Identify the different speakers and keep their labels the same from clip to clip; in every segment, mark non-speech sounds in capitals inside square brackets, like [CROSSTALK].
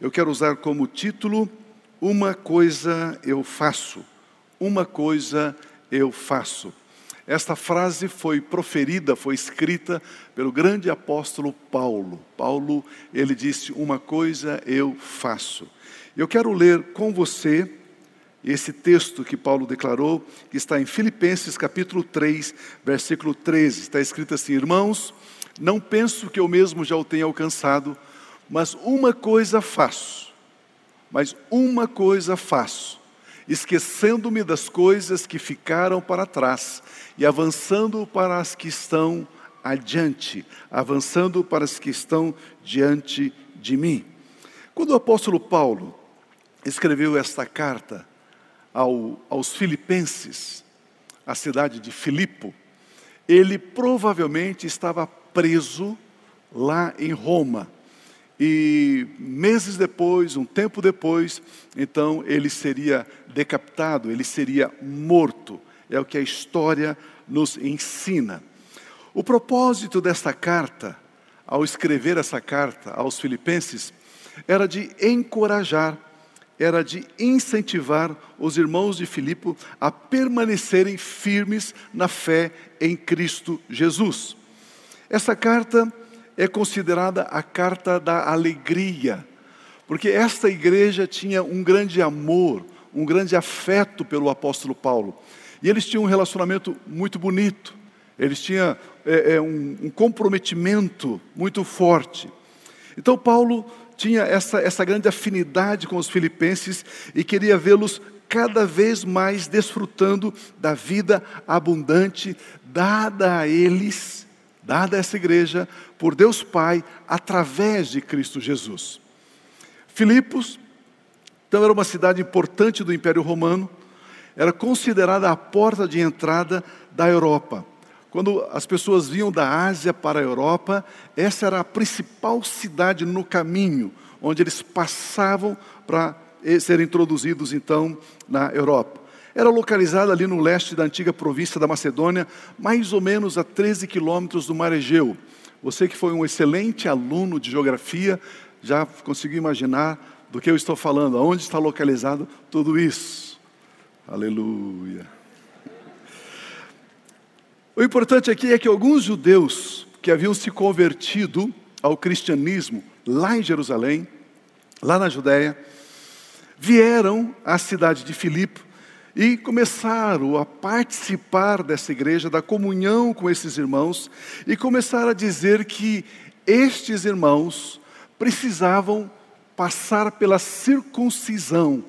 Speaker 1: eu quero usar como título Uma coisa eu faço. Uma coisa eu faço. Esta frase foi proferida, foi escrita pelo grande apóstolo Paulo. Paulo, ele disse: Uma coisa eu faço. Eu quero ler com você esse texto que Paulo declarou, que está em Filipenses capítulo 3, versículo 13. Está escrito assim: Irmãos, não penso que eu mesmo já o tenha alcançado, mas uma coisa faço, mas uma coisa faço esquecendo-me das coisas que ficaram para trás e avançando para as que estão adiante, avançando para as que estão diante de mim. Quando o apóstolo Paulo escreveu esta carta ao, aos Filipenses, a cidade de Filipo, ele provavelmente estava preso lá em Roma e meses depois, um tempo depois, então ele seria decapitado, ele seria morto. É o que a história nos ensina. O propósito desta carta, ao escrever essa carta aos Filipenses, era de encorajar, era de incentivar os irmãos de Filipe a permanecerem firmes na fé em Cristo Jesus. Essa carta é considerada a carta da alegria, porque esta igreja tinha um grande amor, um grande afeto pelo apóstolo Paulo. E eles tinham um relacionamento muito bonito, eles tinham é, é, um, um, comprometimento muito forte. Então, Paulo tinha essa, essa grande afinidade com os filipenses e queria vê-los cada vez mais desfrutando da vida abundante dada a eles dada a essa igreja por Deus Pai através de Cristo Jesus. Filipos, então, era uma cidade importante do Império Romano, era considerada a porta de entrada da Europa. Quando as pessoas vinham da Ásia para a Europa, essa era a principal cidade no caminho, onde eles passavam para serem introduzidos então na Europa era localizada ali no leste da antiga província da Macedônia, mais ou menos a 13 quilômetros do mar Egeu. Você que foi um excelente aluno de geografia, já conseguiu imaginar do que eu estou falando, aonde está localizado tudo isso. Aleluia. O importante aqui é que alguns judeus que haviam se convertido ao cristianismo lá em Jerusalém, lá na Judéia, vieram à cidade de Filipe e começaram a participar dessa igreja, da comunhão com esses irmãos, e começaram a dizer que estes irmãos precisavam passar pela circuncisão,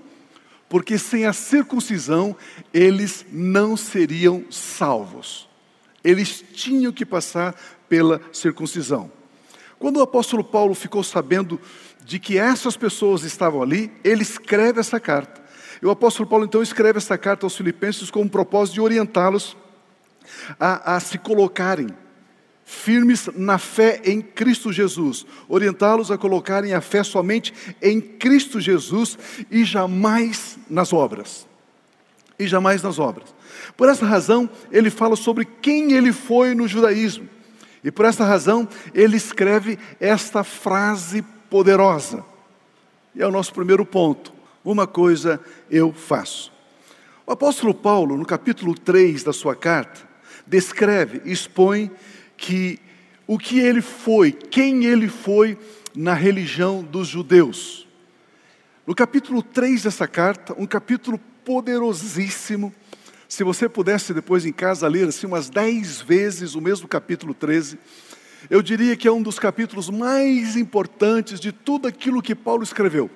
Speaker 1: porque sem a circuncisão eles não seriam salvos. Eles tinham que passar pela circuncisão. Quando o apóstolo Paulo ficou sabendo de que essas pessoas estavam ali, ele escreve essa carta. E o apóstolo Paulo então escreve essa carta aos Filipenses com o propósito de orientá-los a, a se colocarem firmes na fé em Cristo Jesus, orientá-los a colocarem a fé somente em Cristo Jesus e jamais nas obras. E jamais nas obras. Por essa razão, ele fala sobre quem ele foi no judaísmo. E por essa razão, ele escreve esta frase poderosa. E é o nosso primeiro ponto uma coisa eu faço. O apóstolo Paulo, no capítulo 3 da sua carta, descreve, expõe que o que ele foi, quem ele foi na religião dos judeus. No capítulo 3 dessa carta, um capítulo poderosíssimo, se você pudesse depois em casa ler assim umas dez vezes o mesmo capítulo 13, eu diria que é um dos capítulos mais importantes de tudo aquilo que Paulo escreveu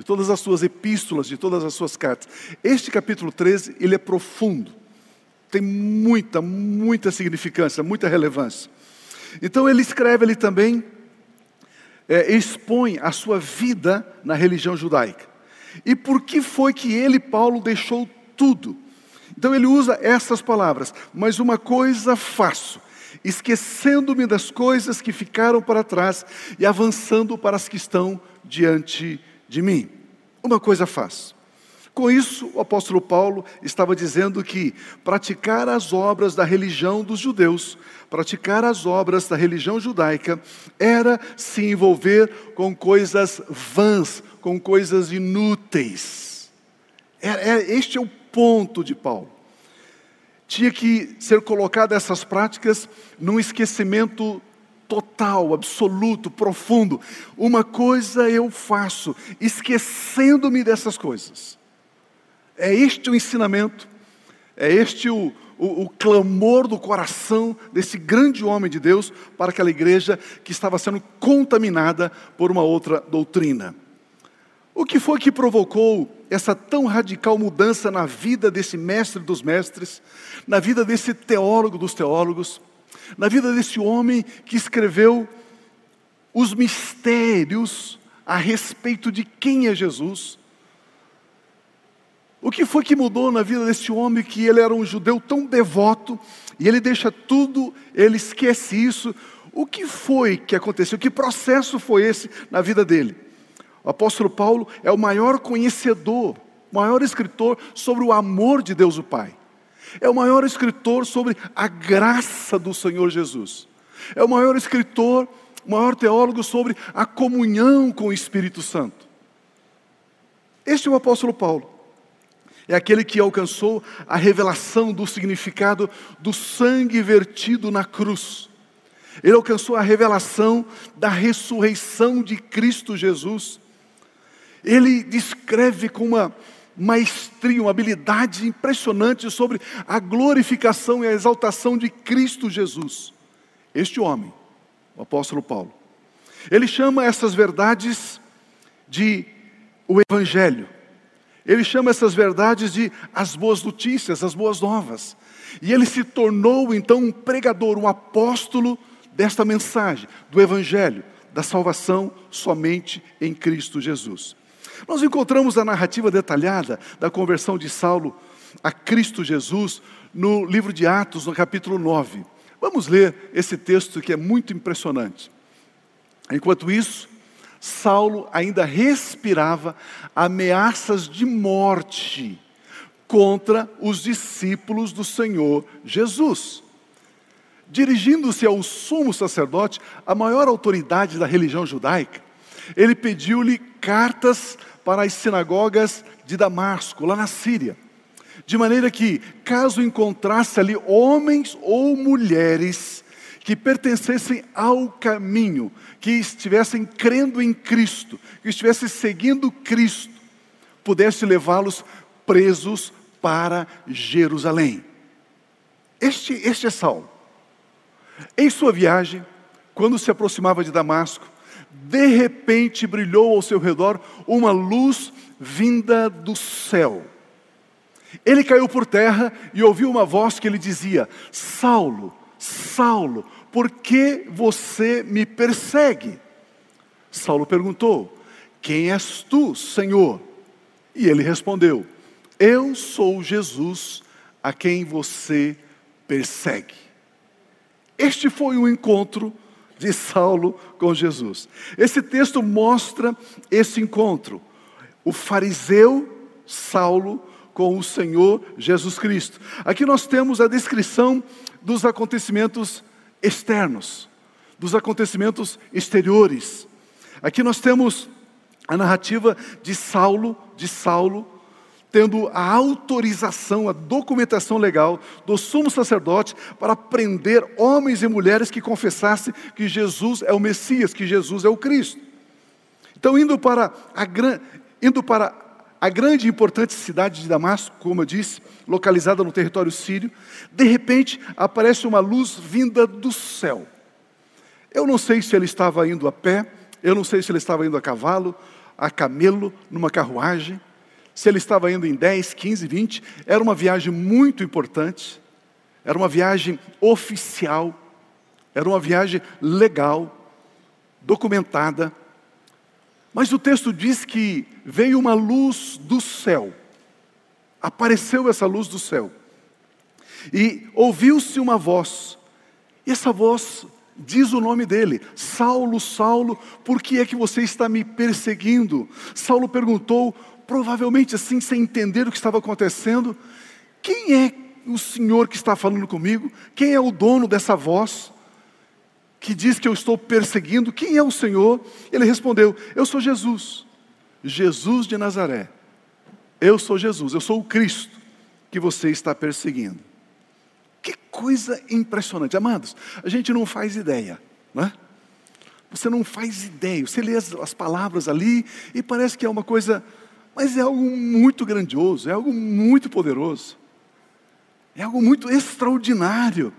Speaker 1: de todas as suas epístolas, de todas as suas cartas. Este capítulo 13, ele é profundo. Tem muita, muita significância, muita relevância. Então ele escreve ali também, é, expõe a sua vida na religião judaica. E por que foi que ele, Paulo, deixou tudo? Então ele usa essas palavras, mas uma coisa faço, esquecendo-me das coisas que ficaram para trás e avançando para as que estão diante de de mim. Uma coisa faço. Com isso, o apóstolo Paulo estava dizendo que praticar as obras da religião dos judeus, praticar as obras da religião judaica, era se envolver com coisas vãs, com coisas inúteis. É, é, este é o ponto de Paulo. Tinha que ser colocado essas práticas num esquecimento total, absoluto, profundo. Uma coisa eu faço, esquecendo-me dessas coisas. É este o ensinamento, é este o, o, o, clamor do coração desse grande homem de Deus para aquela igreja que estava sendo contaminada por uma outra doutrina. O que foi que provocou essa tão radical mudança na vida desse mestre dos mestres, na vida desse teólogo dos teólogos? Na vida desse homem que escreveu os mistérios a respeito de quem é Jesus. O que foi que mudou na vida desse homem que ele era um judeu tão devoto e ele deixa tudo, ele esquece isso? O que foi que aconteceu? Que processo foi esse na vida dele? O apóstolo Paulo é o maior conhecedor, maior escritor sobre o amor de Deus o Pai. É o maior escritor sobre a graça do Senhor Jesus. É o maior escritor, o maior teólogo sobre a comunhão com o Espírito Santo. Este é o apóstolo Paulo. É aquele que alcançou a revelação do significado do sangue vertido na cruz. Ele alcançou a revelação da ressurreição de Cristo Jesus. Ele descreve com uma maestria, uma habilidade impressionante sobre a glorificação e a exaltação de Cristo Jesus. Este homem, o apóstolo Paulo, ele chama essas verdades de o Evangelho. Ele chama essas verdades de as boas notícias, as boas novas. E ele se tornou então um pregador, um apóstolo desta mensagem, do Evangelho, da salvação somente em Cristo Jesus. Nós encontramos a narrativa detalhada da conversão de Saulo a Cristo Jesus no livro de Atos, no capítulo 9. Vamos ler esse texto que é muito impressionante. Enquanto isso, Saulo ainda respirava ameaças de morte contra os discípulos do Senhor Jesus. Dirigindo-se ao sumo sacerdote, a maior autoridade da religião judaica, ele pediu-lhe cartas para as sinagogas de Damasco, lá na Síria. De maneira que, caso encontrasse ali homens ou mulheres que pertencessem ao caminho, que estivessem crendo em Cristo, que estivessem seguindo Cristo, pudesse levá-los presos para Jerusalém. Este, este é Saulo. Em sua viagem, quando se aproximava de Damasco, de repente brilhou ao seu redor uma luz vinda do céu. Ele caiu por terra e ouviu uma voz que lhe dizia: Saulo, Saulo, por que você me persegue? Saulo perguntou: Quem és tu, Senhor? E ele respondeu: Eu sou Jesus a quem você persegue. Este foi o encontro de Saulo com Jesus. Esse texto mostra esse encontro. O fariseu Saulo com o Senhor Jesus Cristo. Aqui nós temos a descrição dos acontecimentos externos, dos acontecimentos exteriores. Aqui nós temos a narrativa de Saulo, de Saulo, tendo a autorização, a documentação legal do sumo sacerdote para prender homens e mulheres que confessassem que Jesus é o Messias, que Jesus é o Cristo. Então, indo para a, indo para a grande e importante cidade de Damasco, como eu disse, localizada no território sírio, de repente aparece uma luz vinda do céu. Eu não sei se ele estava indo a pé, eu não sei se ele estava indo a cavalo, a camelo, numa carruagem se ele estava indo em 10, 15, 20, era uma viagem muito importante, era uma viagem oficial, era uma viagem legal, documentada. Mas o texto diz que veio uma luz do céu, apareceu essa luz do céu, e ouviu-se uma voz, e essa voz diz o nome dele: Saulo, Saulo, por que é que você está me perseguindo? Saulo perguntou: provavelmente assim, sem entender o que estava acontecendo. Quem é o Senhor que está falando comigo? Quem é o dono dessa voz? Que diz que eu estou perseguindo, quem é o Senhor? Ele respondeu: Eu sou Jesus, Jesus de Nazaré. Eu sou Jesus, eu sou o Cristo que você está perseguindo. Que coisa impressionante, amados. A gente não faz ideia, não é? Você não faz ideia. Você lê as, as palavras ali e parece que é uma coisa, mas é algo muito grandioso, é algo muito poderoso, é algo muito extraordinário.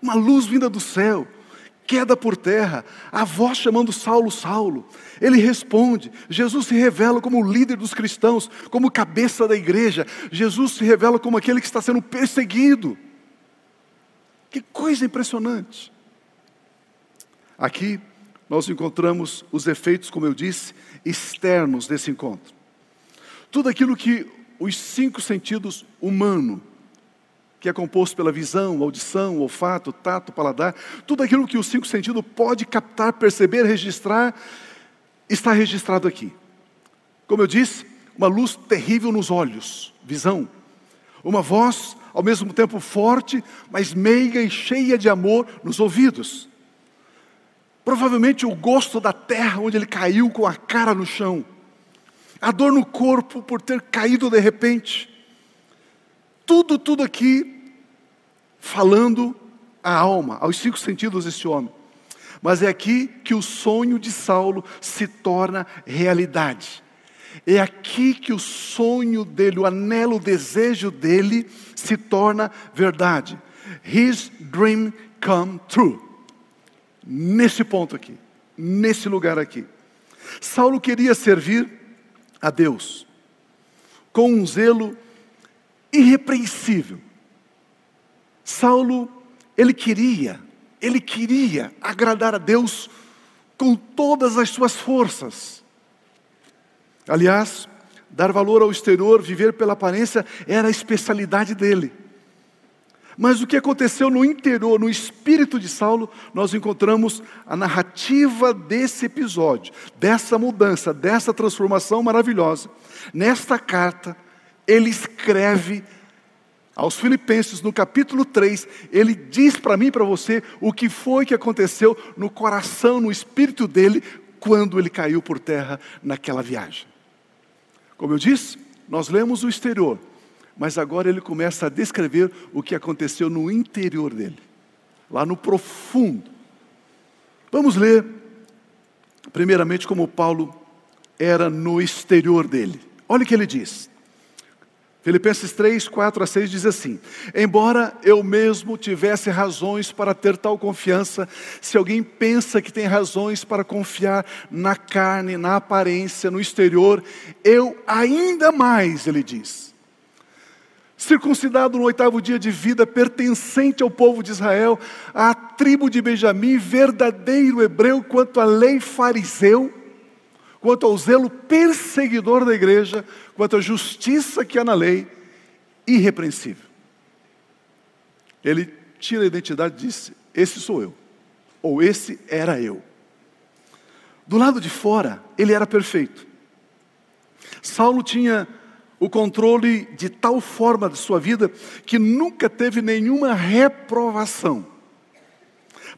Speaker 1: Uma luz vinda do céu, queda por terra, a voz chamando Saulo, Saulo. Ele responde. Jesus se revela como o líder dos cristãos, como cabeça da igreja. Jesus se revela como aquele que está sendo perseguido. Que coisa impressionante. Aqui nós encontramos os efeitos, como eu disse, externos desse encontro. Tudo aquilo que os cinco sentidos humanos que é composto pela visão, audição, olfato, tato, paladar, tudo aquilo que o cinco sentidos pode captar, perceber, registrar, está registrado aqui. Como eu disse, uma luz terrível nos olhos, visão. Uma voz, ao mesmo tempo forte, mas meiga e cheia de amor nos ouvidos. Provavelmente o gosto da terra onde ele caiu com a cara no chão. A dor no corpo por ter caído de repente tudo, tudo aqui falando à alma, aos cinco sentidos desse homem. Mas é aqui que o sonho de Saulo se torna realidade. É aqui que o sonho dele, o anelo, o desejo dele se torna verdade. His dream come true. Nesse ponto aqui, nesse lugar aqui. Saulo queria servir a Deus com um zelo irrepreensível. Saulo, ele queria, ele queria agradar a Deus com todas as suas forças. Aliás, dar valor ao exterior, viver pela aparência, era a especialidade dele. Mas o que aconteceu no interior, no espírito de Saulo, nós encontramos a narrativa desse episódio, dessa mudança, dessa transformação maravilhosa. Nesta carta, ele escreve aos Filipenses, no capítulo 3, ele diz para mim e para você o que foi que aconteceu no coração, no espírito dele, quando ele caiu por terra naquela viagem. Como eu disse, nós lemos o exterior, mas agora ele começa a descrever o que aconteceu no interior dele, lá no profundo. Vamos ler, primeiramente, como Paulo era no exterior dele. Olha o que ele diz. Filipenses 3, 4 a 6 diz assim: Embora eu mesmo tivesse razões para ter tal confiança, se alguém pensa que tem razões para confiar na carne, na aparência, no exterior, eu ainda mais, ele diz. Circuncidado no oitavo dia de vida, pertencente ao povo de Israel, à tribo de Benjamim, verdadeiro hebreu quanto à lei fariseu, quanto ao zelo perseguidor da igreja, quanto à justiça que há na lei, irrepreensível. Ele tira a identidade e disse: Esse sou eu, ou esse era eu. Do lado de fora, ele era perfeito. Saulo tinha o controle de tal forma de sua vida que nunca teve nenhuma reprovação.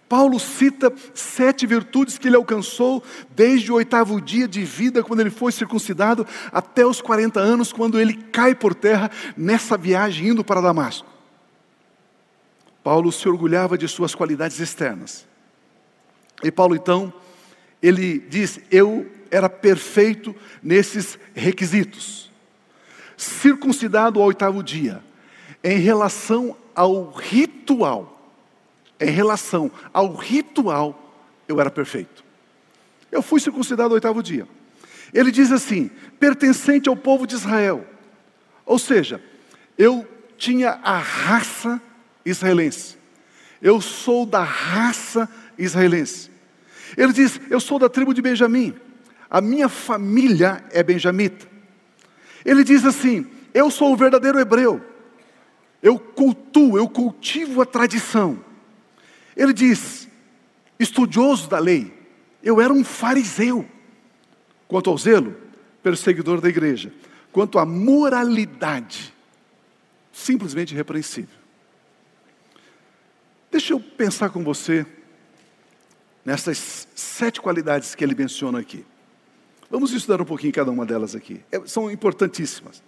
Speaker 1: Paulo cita sete virtudes que ele alcançou desde o oitavo dia de vida, quando ele foi circuncidado, até os 40 anos, quando ele cai por terra nessa viagem indo para Damasco. Paulo se orgulhava de suas qualidades externas. E Paulo então, ele diz: Eu era perfeito nesses requisitos. Circuncidado ao oitavo dia, em relação ao ritual em relação ao ritual, eu era perfeito. Eu fui circuncidado no oitavo dia. Ele diz assim: pertencente ao povo de Israel. Ou seja, eu tinha a raça israelense. Eu sou da raça israelense. Ele diz: Eu sou da tribo de Benjamim. A minha família é benjamita. Ele diz assim: Eu sou o verdadeiro hebreu. Eu cultuo, eu cultivo a tradição. Ele diz: estudioso da lei, eu era um fariseu. Quanto ao zelo, perseguidor da igreja. quanto à moralidade, simplesmente repreensível. Deixa eu pensar com você nessas sete qualidades que ele menciona aqui. Vamos estudar um pouquinho cada uma delas aqui. É, são importantíssimas.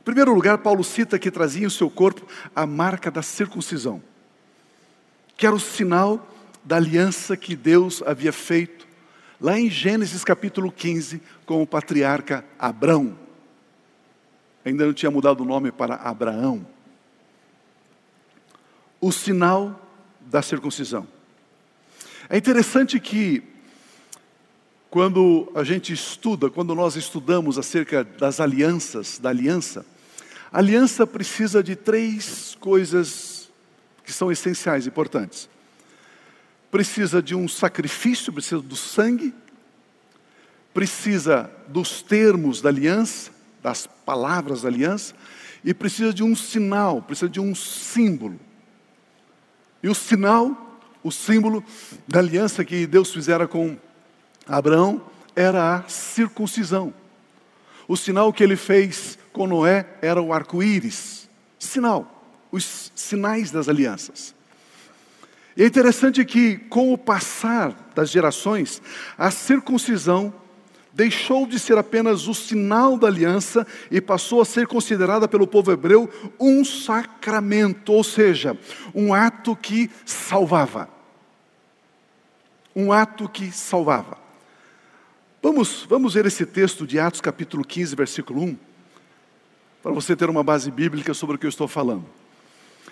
Speaker 1: Em primeiro lugar, Paulo cita que trazia em seu corpo a marca da circuncisão, que era o sinal da aliança que Deus havia feito lá em Gênesis capítulo 15 com o patriarca Abrão. Ainda não tinha mudado o nome para Abraão. O sinal da circuncisão. É interessante que, quando a gente estuda, quando nós estudamos acerca das alianças, da aliança, a aliança precisa de três coisas que são essenciais, importantes. Precisa de um sacrifício, precisa do sangue, precisa dos termos da aliança, das palavras da aliança, e precisa de um sinal, precisa de um símbolo. E o sinal o símbolo da aliança que Deus fizera com Abraão era a circuncisão. O sinal que ele fez com Noé era o arco-íris. Sinal, os sinais das alianças. E é interessante que, com o passar das gerações, a circuncisão deixou de ser apenas o sinal da aliança e passou a ser considerada pelo povo hebreu um sacramento, ou seja, um ato que salvava. Um ato que salvava. Vamos, vamos ver esse texto de Atos capítulo 15, versículo 1, para você ter uma base bíblica sobre o que eu estou falando.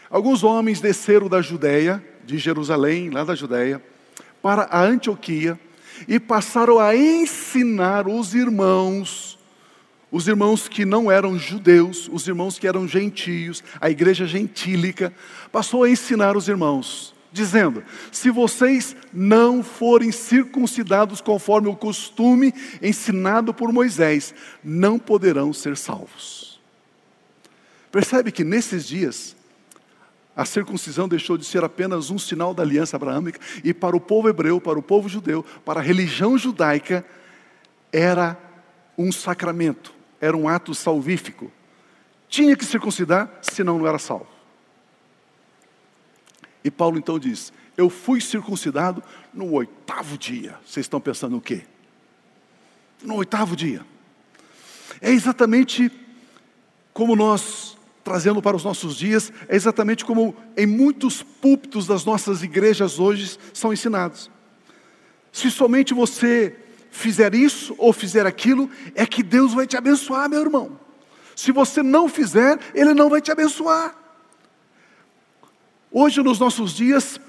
Speaker 1: Alguns homens desceram da Judéia, de Jerusalém, lá da Judéia, para a Antioquia, e passaram a ensinar os irmãos, os irmãos que não eram judeus, os irmãos que eram gentios, a igreja gentílica, passou a ensinar os irmãos, dizendo: se vocês não forem circuncidados conforme o costume ensinado por Moisés, não poderão ser salvos. Percebe que nesses dias, a circuncisão deixou de ser apenas um sinal da aliança abraâmica e para o povo hebreu, para o povo judeu, para a religião judaica, era um sacramento, era um ato salvífico. Tinha que circuncidar, senão não era salvo. E Paulo então diz: Eu fui circuncidado no oitavo dia. Vocês estão pensando o quê? No oitavo dia. É exatamente como nós trazendo para os nossos dias, é exatamente como em muitos púlpitos das nossas igrejas hoje são ensinados. Se somente você fizer isso ou fizer aquilo, é que Deus vai te abençoar, meu irmão. Se você não fizer, Ele não vai te abençoar. Hoje, nos nossos dias,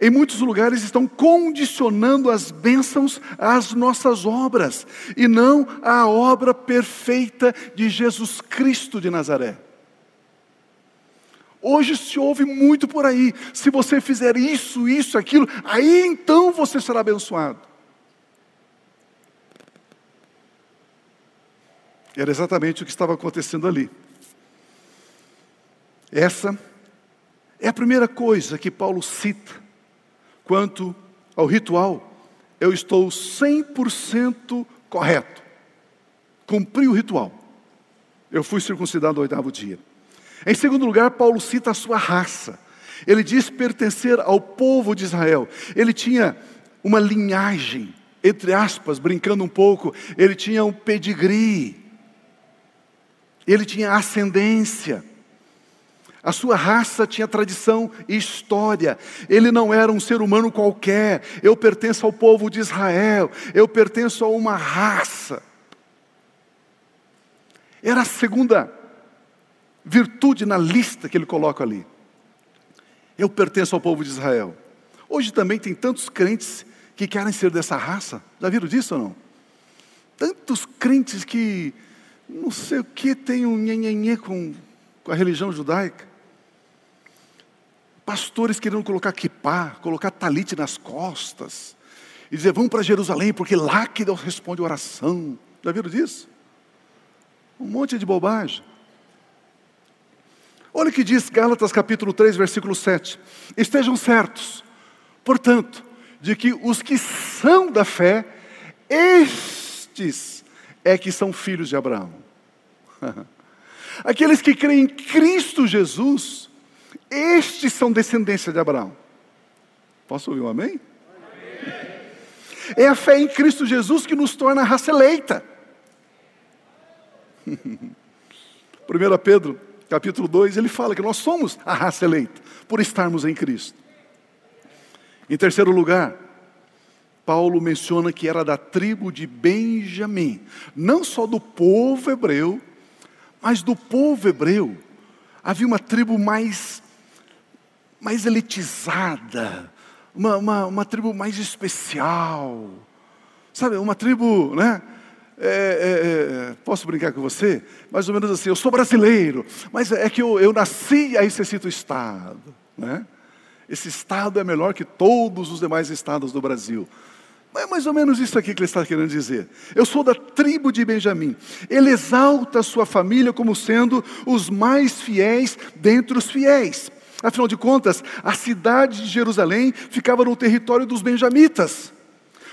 Speaker 1: em muitos lugares estão condicionando as bênçãos às nossas obras, e não à obra perfeita de Jesus Cristo de Nazaré. Hoje se ouve muito por aí. Se você fizer isso, isso, aquilo, aí então você será abençoado. Era exatamente o que estava acontecendo ali. Essa é a primeira coisa que Paulo cita quanto ao ritual. Eu estou 100% correto. Cumpri o ritual. Eu fui circuncidado no oitavo dia. Em segundo lugar, Paulo cita a sua raça. Ele diz pertencer ao povo de Israel. Ele tinha uma linhagem, entre aspas, brincando um pouco, ele tinha um pedigree. Ele tinha ascendência. A sua raça tinha tradição e história. Ele não era um ser humano qualquer. Eu pertenço ao povo de Israel. Eu pertenço a uma raça. Era a segunda virtude na lista que ele coloca ali. Eu pertenço ao povo de Israel. Hoje também tem tantos crentes que querem ser dessa raça. Já viram disso ou não? Tantos crentes que não sei o que tem um nhenhenhê com, com a religião judaica. Pastores querendo colocar kipá, colocar talite nas costas. E dizer, vamos para Jerusalém, porque lá que Deus responde oração. Já viram disso? Um monte de bobagem. Olha o que diz Gálatas capítulo 3, versículo 7. Estejam certos, portanto, de que os que são da fé, estes é que são filhos de Abraão. [LAUGHS] Aqueles que creem em Cristo Jesus, estes são descendência de Abraão. Posso ouvir um amém? É a fé em Cristo Jesus que nos torna raça eleita. [LAUGHS] 1 Pedro, capítulo 2, ele fala que nós somos a raça eleita, por estarmos em Cristo. Em terceiro lugar, Paulo menciona que era da tribo de Benjamim, não só do povo hebreu, mas do povo hebreu. Havia uma tribo mais, mais elitizada, uma, uma, uma tribo mais especial, sabe, uma tribo, né? É, é, é, posso brincar com você? Mais ou menos assim, eu sou brasileiro, mas é que eu, eu nasci, aí você o Estado. Né? Esse Estado é melhor que todos os demais estados do Brasil. É mais ou menos isso aqui que ele está querendo dizer. Eu sou da tribo de Benjamim. Ele exalta a sua família como sendo os mais fiéis dentre os fiéis. Afinal de contas, a cidade de Jerusalém ficava no território dos benjamitas.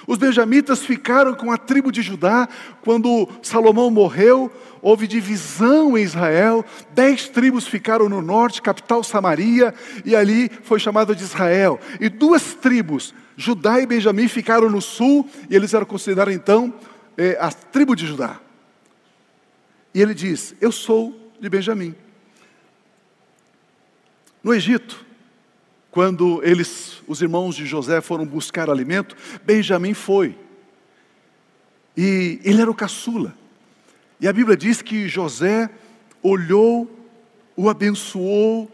Speaker 1: Os benjamitas ficaram com a tribo de Judá quando Salomão morreu, houve divisão em Israel, dez tribos ficaram no norte, capital Samaria, e ali foi chamada de Israel. E duas tribos, Judá e Benjamim, ficaram no sul, e eles eram considerados então eh, a tribo de Judá. E ele diz: Eu sou de Benjamim. No Egito, quando eles, os irmãos de José foram buscar alimento, Benjamim foi. E ele era o caçula. E a Bíblia diz que José olhou, o abençoou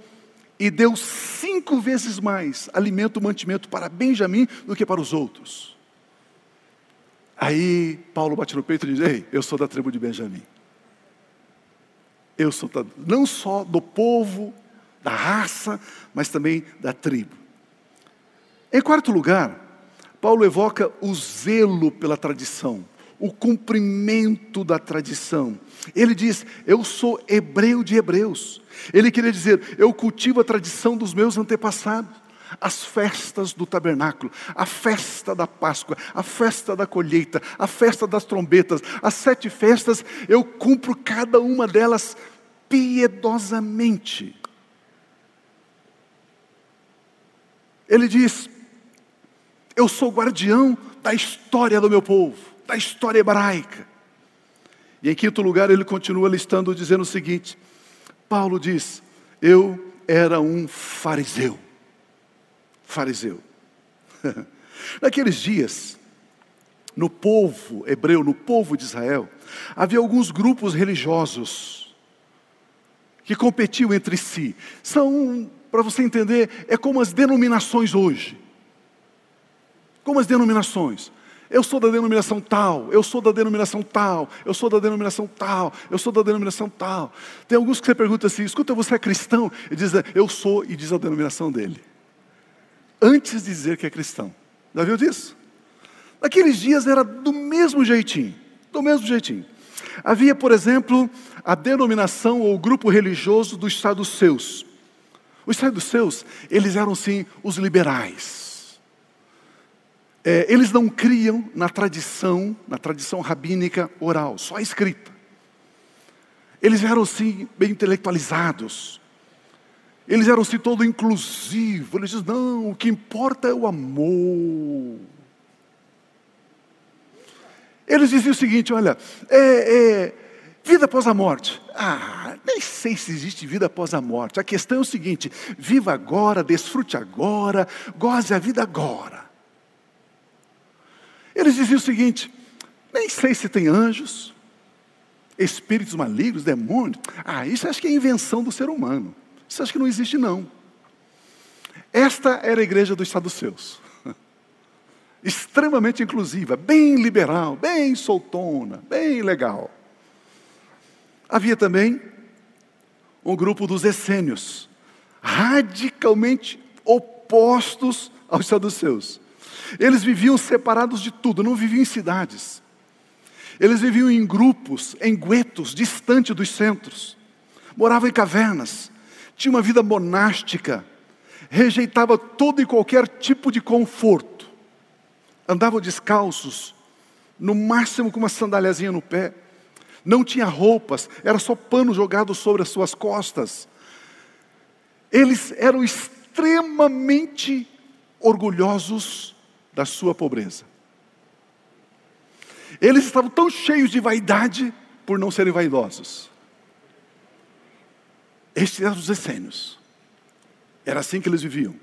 Speaker 1: e deu cinco vezes mais alimento, mantimento para Benjamim do que para os outros. Aí Paulo bate no peito e diz: Ei, eu sou da tribo de Benjamim. Eu sou não só do povo da raça, mas também da tribo. Em quarto lugar, Paulo evoca o zelo pela tradição, o cumprimento da tradição. Ele diz: Eu sou hebreu de hebreus. Ele queria dizer: Eu cultivo a tradição dos meus antepassados as festas do tabernáculo, a festa da Páscoa, a festa da colheita, a festa das trombetas, as sete festas, eu cumpro cada uma delas piedosamente. Ele diz: Eu sou guardião da história do meu povo, da história hebraica. E em quinto lugar, ele continua listando, dizendo o seguinte: Paulo diz: Eu era um fariseu. Fariseu. [LAUGHS] Naqueles dias, no povo hebreu, no povo de Israel, havia alguns grupos religiosos que competiam entre si. São para você entender, é como as denominações hoje. Como as denominações. Eu sou da denominação tal, eu sou da denominação tal, eu sou da denominação tal, eu sou da denominação tal. Tem alguns que você pergunta assim: escuta, você é cristão? E diz, eu sou, e diz a denominação dele. Antes de dizer que é cristão. Já viu disso? Naqueles dias era do mesmo jeitinho, do mesmo jeitinho. Havia, por exemplo, a denominação ou grupo religioso dos saduceus. Os saduceus, eles eram sim os liberais. É, eles não criam na tradição, na tradição rabínica oral, só escrita. Eles eram sim bem intelectualizados. Eles eram assim todo inclusivo. Eles diziam, não, o que importa é o amor. Eles diziam o seguinte: olha, é, é, vida após a morte. Ah, nem sei se existe vida após a morte. A questão é o seguinte: viva agora, desfrute agora, goze a vida agora. Eles diziam o seguinte: nem sei se tem anjos, espíritos malignos, demônios. Ah, isso acho que é invenção do ser humano. Isso acho que não existe, não. Esta era a igreja dos saduceus. [LAUGHS] Extremamente inclusiva, bem liberal, bem soltona, bem legal. Havia também um grupo dos essênios, radicalmente opostos aos saduceus. Eles viviam separados de tudo, não viviam em cidades. Eles viviam em grupos, em guetos, distante dos centros. Moravam em cavernas, tinham uma vida monástica, rejeitava todo e qualquer tipo de conforto. Andavam descalços, no máximo com uma sandáliazinha no pé não tinha roupas, era só pano jogado sobre as suas costas. Eles eram extremamente orgulhosos da sua pobreza. Eles estavam tão cheios de vaidade por não serem vaidosos. Estes eram os essênios. Era assim que eles viviam.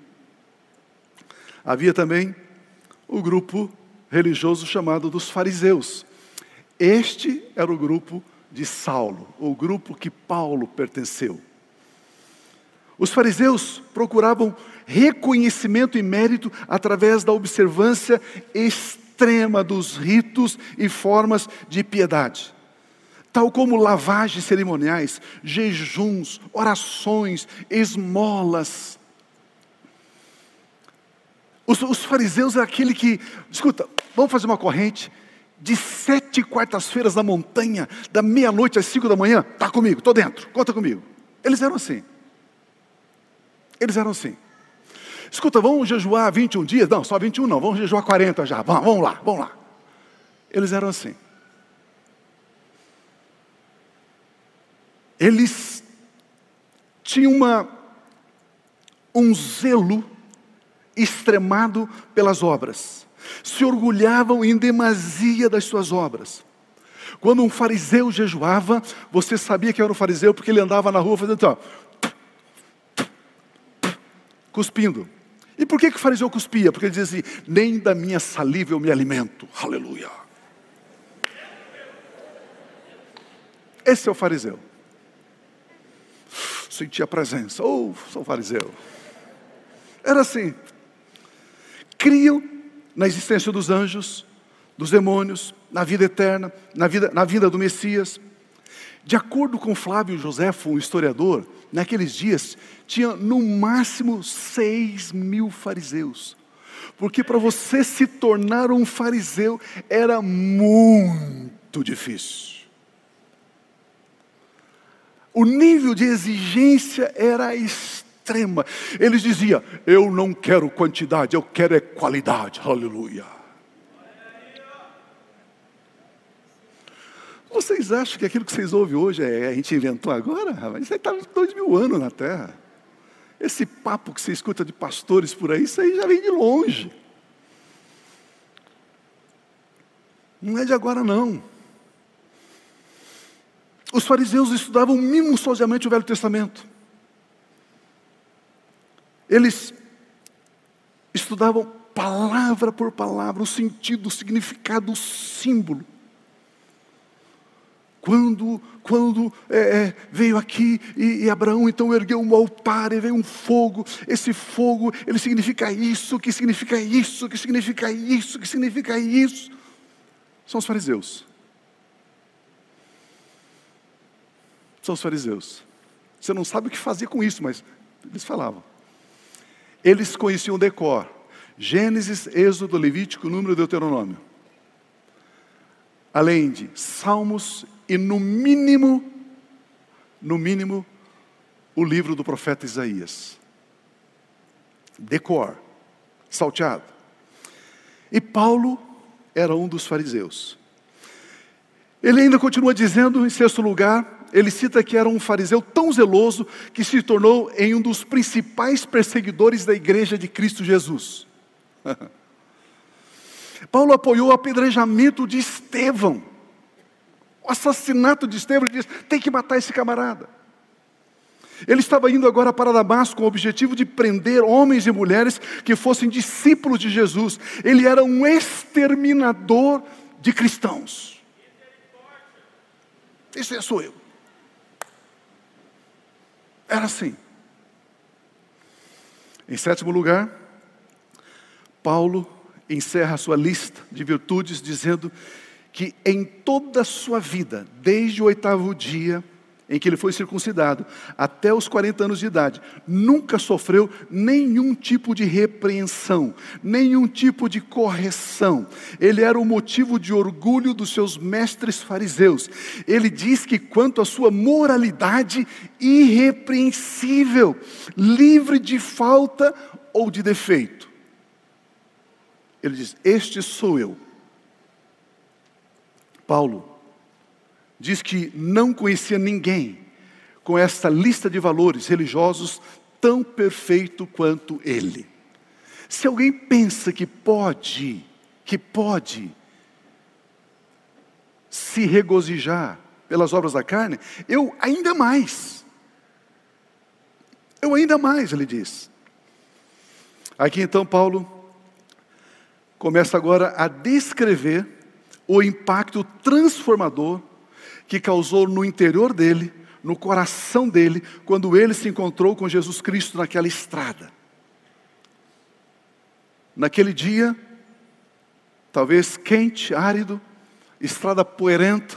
Speaker 1: Havia também o grupo religioso chamado dos fariseus. Este era o grupo de Saulo, o grupo que Paulo pertenceu. Os fariseus procuravam reconhecimento e mérito através da observância extrema dos ritos e formas de piedade, tal como lavagens cerimoniais, jejuns, orações, esmolas. Os, os fariseus é aquele que, escuta, vamos fazer uma corrente, de sete quartas-feiras na montanha, da meia-noite às cinco da manhã, está comigo, estou dentro, conta comigo. Eles eram assim. Eles eram assim. Escuta, vamos jejuar 21 dias? Não, só 21 não, vamos jejuar 40 já. Vamos, vamos lá, vamos lá. Eles eram assim. Eles tinham uma, um zelo extremado pelas obras se orgulhavam em demasia das suas obras. Quando um fariseu jejuava, você sabia que era um fariseu porque ele andava na rua fazendo assim, ó, cuspindo. E por que, que o fariseu cuspia? Porque ele dizia assim: nem da minha saliva eu me alimento. Aleluia. Esse é o fariseu. Senti a presença. Oh, sou fariseu. Era assim. Criam na existência dos anjos, dos demônios, na vida eterna, na vida, na vida do Messias. De acordo com Flávio Joséfo, um historiador, naqueles dias tinha no máximo seis mil fariseus. Porque para você se tornar um fariseu era muito difícil. O nível de exigência era extremo extrema. Eles diziam: Eu não quero quantidade, eu quero é qualidade. Aleluia. Vocês acham que aquilo que vocês ouvem hoje é, a gente inventou agora? Isso aí está dois mil anos na Terra. Esse papo que você escuta de pastores por aí, isso aí já vem de longe. Não é de agora, não. Os fariseus estudavam minuciosamente o Velho Testamento. Eles estudavam palavra por palavra o sentido, o significado, o símbolo. Quando, quando é, é, veio aqui e, e, Abraão então ergueu um altar e veio um fogo, esse fogo ele significa isso, que significa isso, que significa isso, que significa isso. São os fariseus. São os fariseus. Você não sabe o que fazer com isso, mas eles falavam. Eles conheciam decor. Gênesis, Êxodo, Levítico, Número, Deuteronômio. Além de Salmos e no mínimo, no mínimo, o livro do profeta Isaías. Decor, salteado. E Paulo era um dos fariseus. Ele ainda continua dizendo, em sexto lugar, ele cita que era um fariseu tão zeloso que se tornou em um dos principais perseguidores da igreja de Cristo Jesus. [LAUGHS] Paulo apoiou o apedrejamento de Estevão, o assassinato de Estevão. Ele diz: tem que matar esse camarada. Ele estava indo agora para Damasco com o objetivo de prender homens e mulheres que fossem discípulos de Jesus. Ele era um exterminador de cristãos. Isso é sou eu. Era assim. Em sétimo lugar, Paulo encerra a sua lista de virtudes dizendo que em toda a sua vida, desde o oitavo dia, em que ele foi circuncidado, até os 40 anos de idade, nunca sofreu nenhum tipo de repreensão, nenhum tipo de correção. Ele era o motivo de orgulho dos seus mestres fariseus. Ele diz que, quanto à sua moralidade irrepreensível, livre de falta ou de defeito, ele diz: Este sou eu. Paulo diz que não conhecia ninguém com esta lista de valores religiosos tão perfeito quanto ele. Se alguém pensa que pode, que pode se regozijar pelas obras da carne, eu ainda mais. Eu ainda mais, ele diz. Aqui então Paulo começa agora a descrever o impacto transformador que causou no interior dele, no coração dele, quando ele se encontrou com Jesus Cristo naquela estrada. Naquele dia, talvez quente, árido, estrada poeirenta,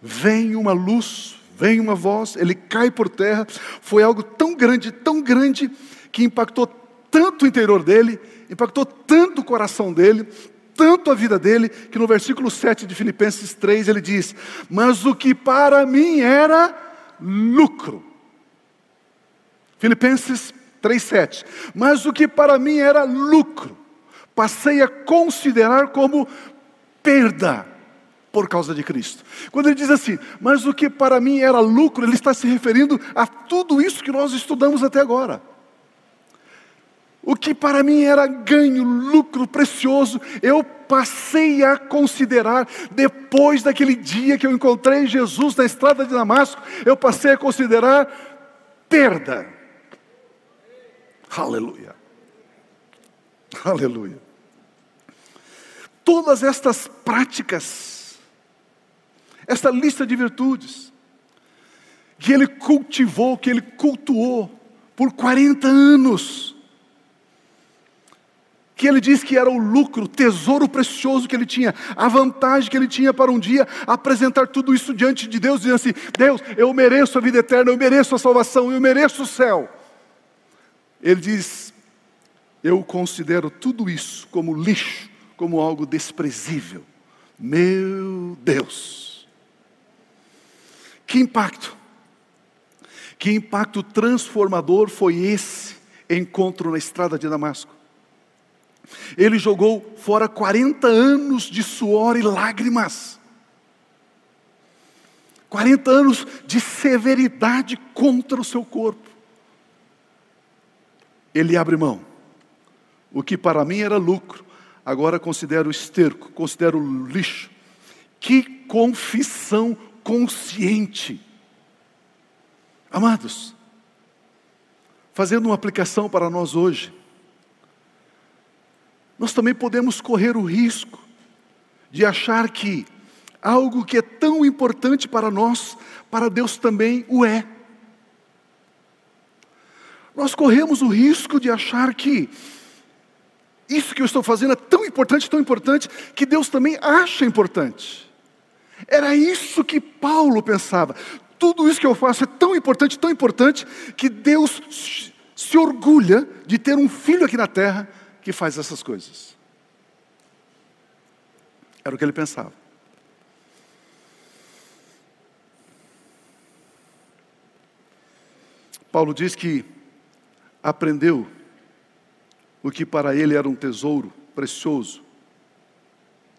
Speaker 1: vem uma luz, vem uma voz, ele cai por terra. Foi algo tão grande, tão grande, que impactou tanto o interior dele, impactou tanto o coração dele, tanto a vida dele, que no versículo 7 de Filipenses 3 ele diz: Mas o que para mim era lucro. Filipenses 3,7. Mas o que para mim era lucro, passei a considerar como perda por causa de Cristo. Quando ele diz assim, mas o que para mim era lucro, ele está se referindo a tudo isso que nós estudamos até agora. O que para mim era ganho, lucro precioso, eu passei a considerar, depois daquele dia que eu encontrei Jesus na estrada de Damasco, eu passei a considerar perda. Aleluia. Aleluia. Todas estas práticas, esta lista de virtudes, que ele cultivou, que ele cultuou por 40 anos, que ele diz que era o lucro, o tesouro precioso que ele tinha, a vantagem que ele tinha para um dia apresentar tudo isso diante de Deus, dizendo assim: Deus, eu mereço a vida eterna, eu mereço a salvação, eu mereço o céu. Ele diz: Eu considero tudo isso como lixo, como algo desprezível. Meu Deus, que impacto, que impacto transformador foi esse encontro na estrada de Damasco. Ele jogou fora 40 anos de suor e lágrimas. 40 anos de severidade contra o seu corpo. Ele abre mão. O que para mim era lucro, agora considero esterco, considero lixo. Que confissão consciente. Amados, fazendo uma aplicação para nós hoje, nós também podemos correr o risco de achar que algo que é tão importante para nós, para Deus também o é. Nós corremos o risco de achar que isso que eu estou fazendo é tão importante, tão importante, que Deus também acha importante. Era isso que Paulo pensava. Tudo isso que eu faço é tão importante, tão importante, que Deus se orgulha de ter um filho aqui na terra que faz essas coisas. Era o que ele pensava. Paulo diz que aprendeu o que para ele era um tesouro precioso.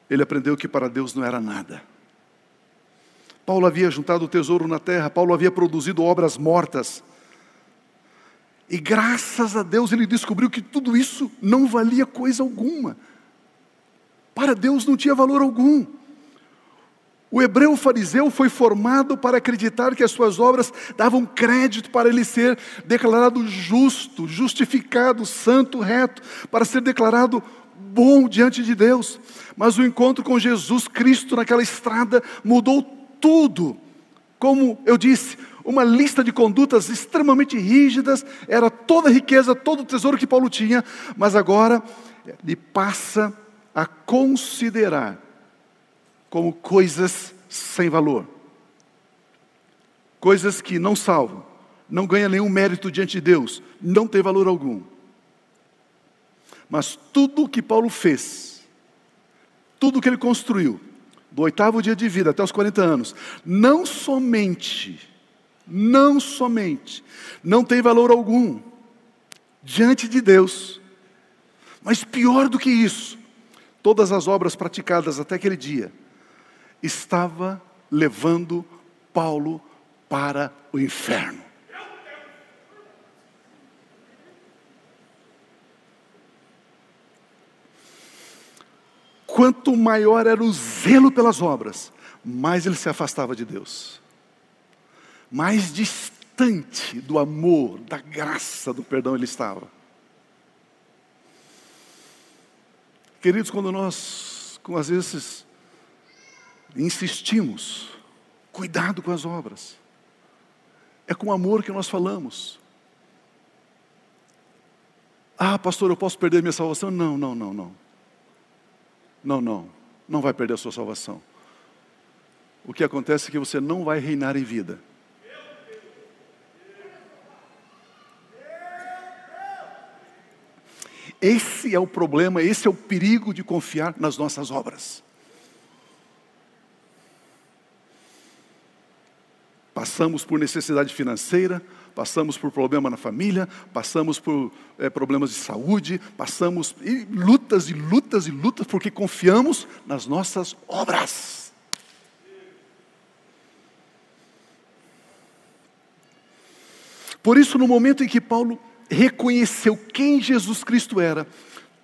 Speaker 1: Ele aprendeu que para Deus não era nada. Paulo havia juntado tesouro na terra, Paulo havia produzido obras mortas, e graças a Deus ele descobriu que tudo isso não valia coisa alguma. Para Deus não tinha valor algum. O hebreu fariseu foi formado para acreditar que as suas obras davam crédito para ele ser declarado justo, justificado, santo, reto, para ser declarado bom diante de Deus. Mas o encontro com Jesus Cristo naquela estrada mudou tudo. Como eu disse, uma lista de condutas extremamente rígidas, era toda a riqueza, todo o tesouro que Paulo tinha, mas agora ele passa a considerar como coisas sem valor, coisas que não salvam, não ganham nenhum mérito diante de Deus, não tem valor algum. Mas tudo o que Paulo fez, tudo o que ele construiu, do oitavo dia de vida até os 40 anos, não somente não somente não tem valor algum diante de Deus, mas pior do que isso, todas as obras praticadas até aquele dia estava levando Paulo para o inferno. Quanto maior era o zelo pelas obras, mais ele se afastava de Deus, mais distante do amor, da graça, do perdão ele estava. Queridos, quando nós, com às vezes, insistimos, cuidado com as obras, é com amor que nós falamos. Ah, pastor, eu posso perder minha salvação? Não, não, não, não. Não, não, não vai perder a sua salvação. O que acontece é que você não vai reinar em vida. Esse é o problema, esse é o perigo de confiar nas nossas obras. Passamos por necessidade financeira, passamos por problema na família, passamos por é, problemas de saúde, passamos e lutas e lutas e lutas porque confiamos nas nossas obras. Por isso, no momento em que Paulo reconheceu quem Jesus Cristo era,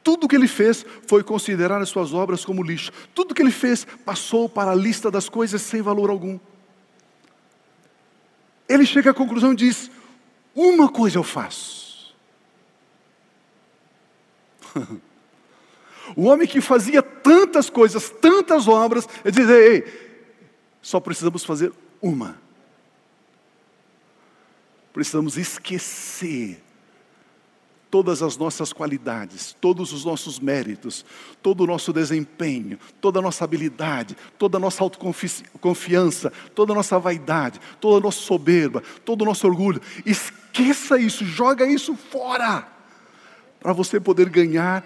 Speaker 1: tudo que ele fez foi considerar as suas obras como lixo. Tudo que ele fez passou para a lista das coisas sem valor algum. Ele chega à conclusão e diz: Uma coisa eu faço. [LAUGHS] o homem que fazia tantas coisas, tantas obras, ele diz: Ei, só precisamos fazer uma. Precisamos esquecer todas as nossas qualidades, todos os nossos méritos, todo o nosso desempenho, toda a nossa habilidade, toda a nossa autoconfiança, toda a nossa vaidade, toda a nossa soberba, todo o nosso orgulho. Esqueça isso, joga isso fora, para você poder ganhar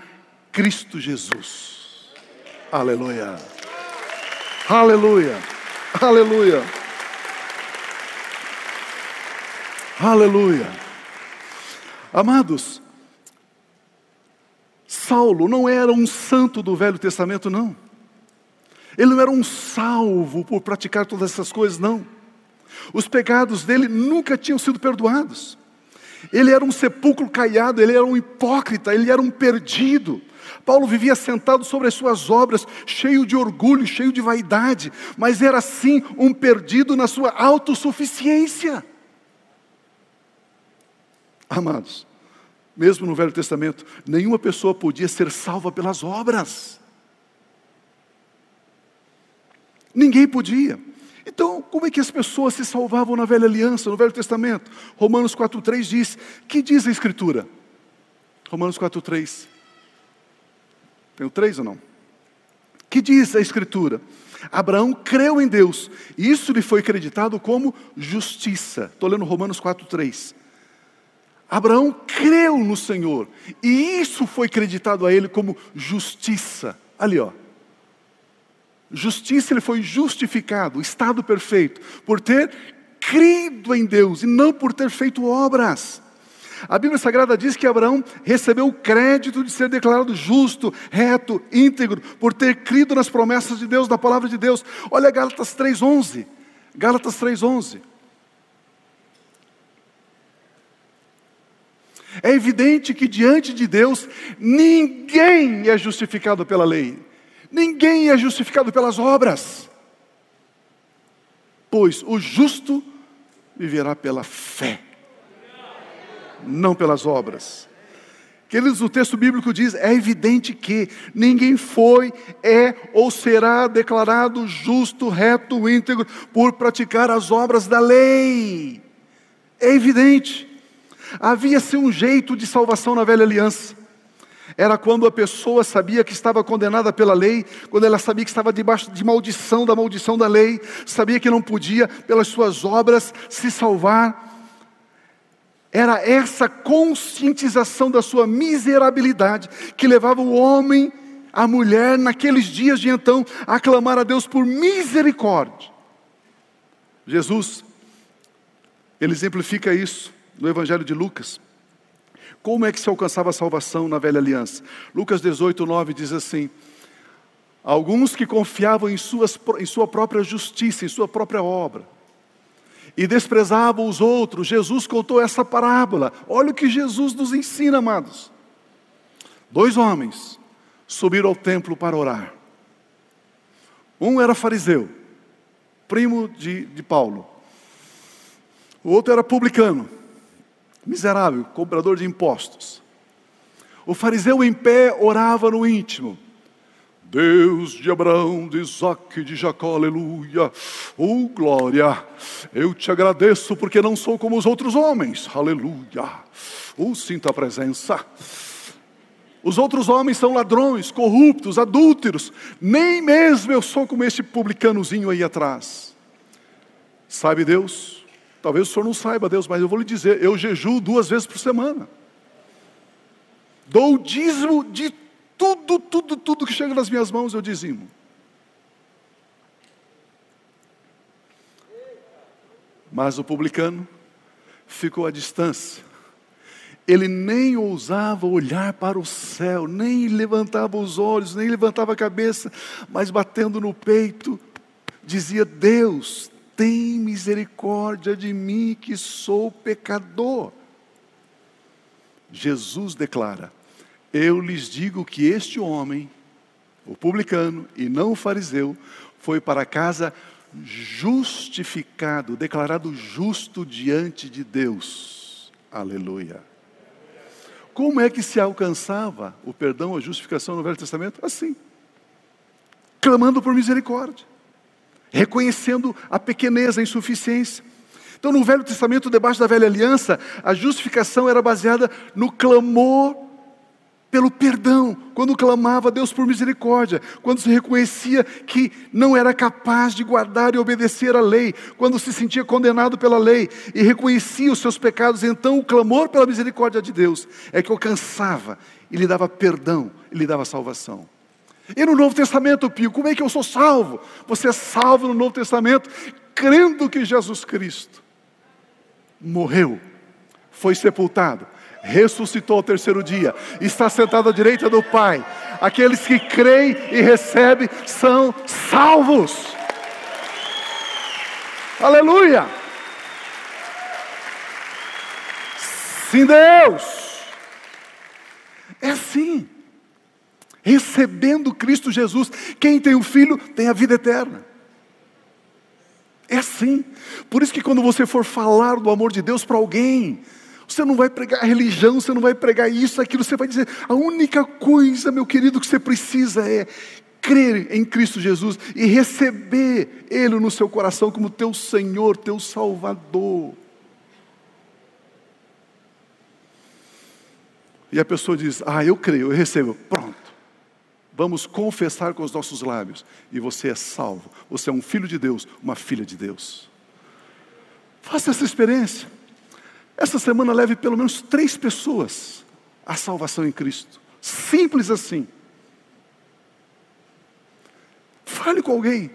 Speaker 1: Cristo Jesus. Aleluia. Aleluia. Aleluia. Aleluia. Amados, Saulo não era um santo do Velho Testamento, não. Ele não era um salvo por praticar todas essas coisas, não. Os pecados dele nunca tinham sido perdoados. Ele era um sepulcro caiado, ele era um hipócrita, ele era um perdido. Paulo vivia sentado sobre as suas obras, cheio de orgulho, cheio de vaidade, mas era sim um perdido na sua autossuficiência. Amados, mesmo no Velho Testamento, nenhuma pessoa podia ser salva pelas obras. Ninguém podia. Então, como é que as pessoas se salvavam na velha aliança, no Velho Testamento? Romanos 4,3 diz: que diz a Escritura? Romanos 4,3. Tem o 3 ou não? Que diz a Escritura? Abraão creu em Deus, e isso lhe foi acreditado como justiça. Estou lendo Romanos 4,3. Abraão creu no Senhor, e isso foi creditado a ele como justiça. Ali, ó. Justiça, ele foi justificado, estado perfeito, por ter crido em Deus e não por ter feito obras. A Bíblia Sagrada diz que Abraão recebeu o crédito de ser declarado justo, reto, íntegro, por ter crido nas promessas de Deus, da palavra de Deus. Olha Gálatas 3,11. Gálatas 3,11. É evidente que diante de Deus ninguém é justificado pela lei, ninguém é justificado pelas obras, pois o justo viverá pela fé, não pelas obras. Queridos, o texto bíblico diz: é evidente que ninguém foi, é ou será declarado justo, reto, íntegro, por praticar as obras da lei. É evidente. Havia-se um jeito de salvação na velha aliança. Era quando a pessoa sabia que estava condenada pela lei, quando ela sabia que estava debaixo de maldição, da maldição da lei, sabia que não podia, pelas suas obras, se salvar. Era essa conscientização da sua miserabilidade que levava o homem, a mulher, naqueles dias de então, a clamar a Deus por misericórdia. Jesus, ele exemplifica isso no Evangelho de Lucas. Como é que se alcançava a salvação na velha aliança? Lucas 18, 9 diz assim: Alguns que confiavam em, suas, em sua própria justiça, em sua própria obra, e desprezavam os outros. Jesus contou essa parábola. Olha o que Jesus nos ensina, amados. Dois homens subiram ao templo para orar. Um era fariseu, primo de, de Paulo. O outro era publicano, miserável, cobrador de impostos. O fariseu em pé orava no íntimo. Deus de Abraão, de Isaac, de Jacó, aleluia. Oh, glória. Eu te agradeço porque não sou como os outros homens, aleluia. Oh, sinta a presença. Os outros homens são ladrões, corruptos, adúlteros. Nem mesmo eu sou como esse publicanozinho aí atrás. Sabe Deus? Talvez o senhor não saiba, Deus, mas eu vou lhe dizer: eu jejuo duas vezes por semana. Dou o dízimo de tudo, tudo, tudo que chega nas minhas mãos, eu dizimo. Mas o publicano ficou à distância ele nem ousava olhar para o céu, nem levantava os olhos, nem levantava a cabeça, mas batendo no peito, dizia: Deus, tem misericórdia de mim que sou pecador. Jesus declara: Eu lhes digo que este homem, o publicano e não o fariseu, foi para casa justificado, declarado justo diante de Deus. Aleluia. Como é que se alcançava o perdão, a justificação no Velho Testamento? Assim, clamando por misericórdia, reconhecendo a pequenez, a insuficiência. Então, no Velho Testamento, debaixo da velha aliança, a justificação era baseada no clamor pelo perdão, quando clamava a Deus por misericórdia, quando se reconhecia que não era capaz de guardar e obedecer a lei, quando se sentia condenado pela lei e reconhecia os seus pecados, então o clamor pela misericórdia de Deus é que alcançava e lhe dava perdão e lhe dava salvação. E no Novo Testamento, Pio, como é que eu sou salvo? Você é salvo no Novo Testamento crendo que Jesus Cristo morreu, foi sepultado, ressuscitou ao terceiro dia, está sentado à direita do Pai. Aqueles que creem e recebem são salvos. Aleluia! Sim, Deus. É assim. Recebendo Cristo Jesus, quem tem o Filho tem a vida eterna. É assim. Por isso que quando você for falar do amor de Deus para alguém, você não vai pregar religião, você não vai pregar isso, aquilo, você vai dizer: a única coisa, meu querido, que você precisa é crer em Cristo Jesus e receber Ele no seu coração como teu Senhor, teu Salvador. E a pessoa diz: Ah, eu creio, eu recebo. Pronto. Vamos confessar com os nossos lábios. E você é salvo. Você é um filho de Deus, uma filha de Deus. Faça essa experiência. Essa semana leve pelo menos três pessoas à salvação em Cristo. Simples assim. Fale com alguém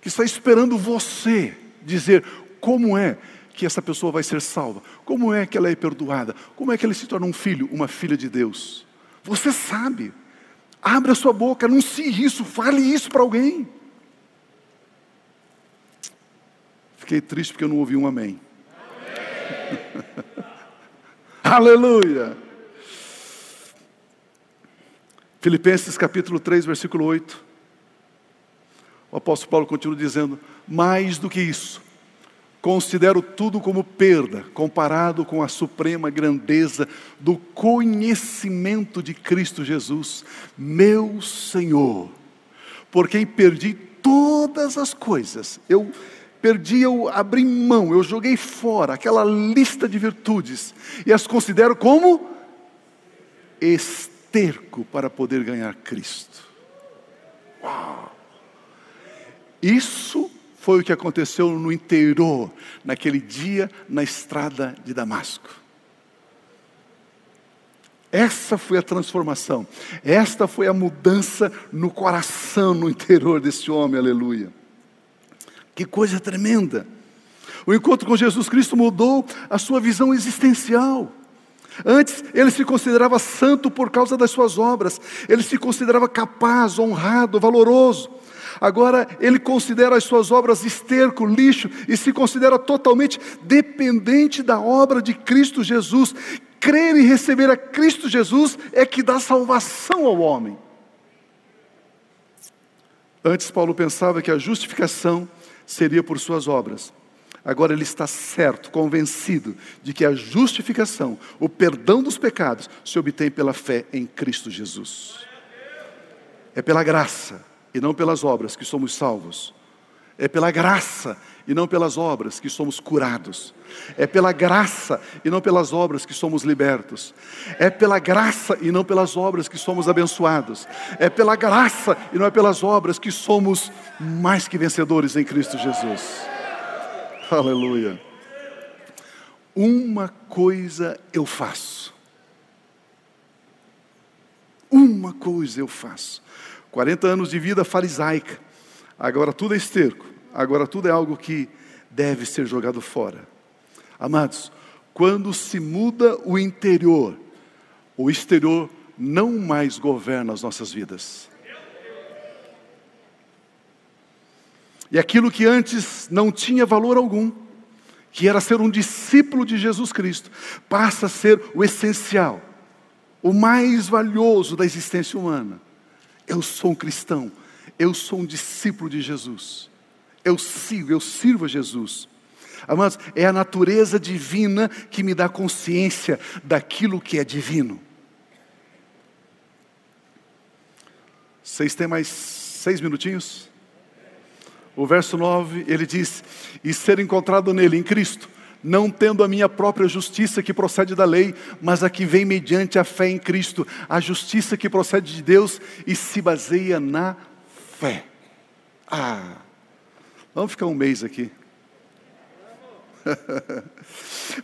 Speaker 1: que está esperando você dizer como é que essa pessoa vai ser salva, como é que ela é perdoada, como é que ela se torna um filho, uma filha de Deus. Você sabe. Abra sua boca, anuncie isso, fale isso para alguém. Fiquei triste porque eu não ouvi um amém. [LAUGHS] Aleluia. Filipenses capítulo 3, versículo 8. O apóstolo Paulo continua dizendo: Mais do que isso, considero tudo como perda, comparado com a suprema grandeza do conhecimento de Cristo Jesus, meu Senhor, por quem perdi todas as coisas. Eu perdi, eu abri mão, eu joguei fora aquela lista de virtudes e as considero como esterco para poder ganhar Cristo. Uau! Isso foi o que aconteceu no interior, naquele dia na estrada de Damasco. Essa foi a transformação, esta foi a mudança no coração, no interior desse homem, aleluia. Que coisa tremenda! O encontro com Jesus Cristo mudou a sua visão existencial. Antes, ele se considerava santo por causa das suas obras, ele se considerava capaz, honrado, valoroso. Agora, ele considera as suas obras esterco, lixo e se considera totalmente dependente da obra de Cristo Jesus. Crer e receber a Cristo Jesus é que dá salvação ao homem. Antes, Paulo pensava que a justificação seria por suas obras. Agora ele está certo, convencido de que a justificação, o perdão dos pecados, se obtém pela fé em Cristo Jesus. É pela graça e não pelas obras que somos salvos. É pela graça e não pelas obras que somos curados. É pela graça e não pelas obras que somos libertos. É pela graça e não pelas obras que somos abençoados. É pela graça e não é pelas obras que somos mais que vencedores em Cristo Jesus. Aleluia. Uma coisa eu faço. Uma coisa eu faço. 40 anos de vida farisaica. Agora tudo é esterco. Agora tudo é algo que deve ser jogado fora. Amados, quando se muda o interior, o exterior não mais governa as nossas vidas. E aquilo que antes não tinha valor algum, que era ser um discípulo de Jesus Cristo, passa a ser o essencial, o mais valioso da existência humana. Eu sou um cristão, eu sou um discípulo de Jesus. Eu sigo, eu sirvo a Jesus. Amados, é a natureza divina que me dá consciência daquilo que é divino. Vocês têm mais seis minutinhos? O verso 9, ele diz: E ser encontrado nele, em Cristo, não tendo a minha própria justiça que procede da lei, mas a que vem mediante a fé em Cristo, a justiça que procede de Deus e se baseia na fé. Ah, vamos ficar um mês aqui. [LAUGHS]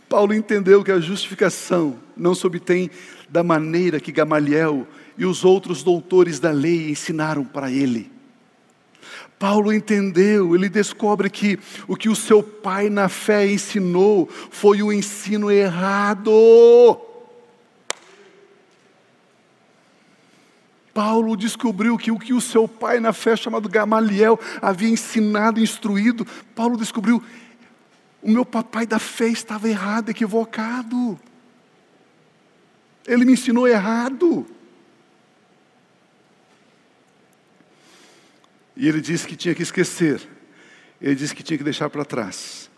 Speaker 1: Paulo entendeu que a justificação não se obtém da maneira que Gamaliel e os outros doutores da lei ensinaram para ele. Paulo entendeu, ele descobre que o que o seu pai na fé ensinou foi o ensino errado. Paulo descobriu que o que o seu pai na fé, chamado Gamaliel, havia ensinado, instruído, Paulo descobriu, o meu papai da fé estava errado, equivocado. Ele me ensinou errado. E ele disse que tinha que esquecer, ele disse que tinha que deixar para trás.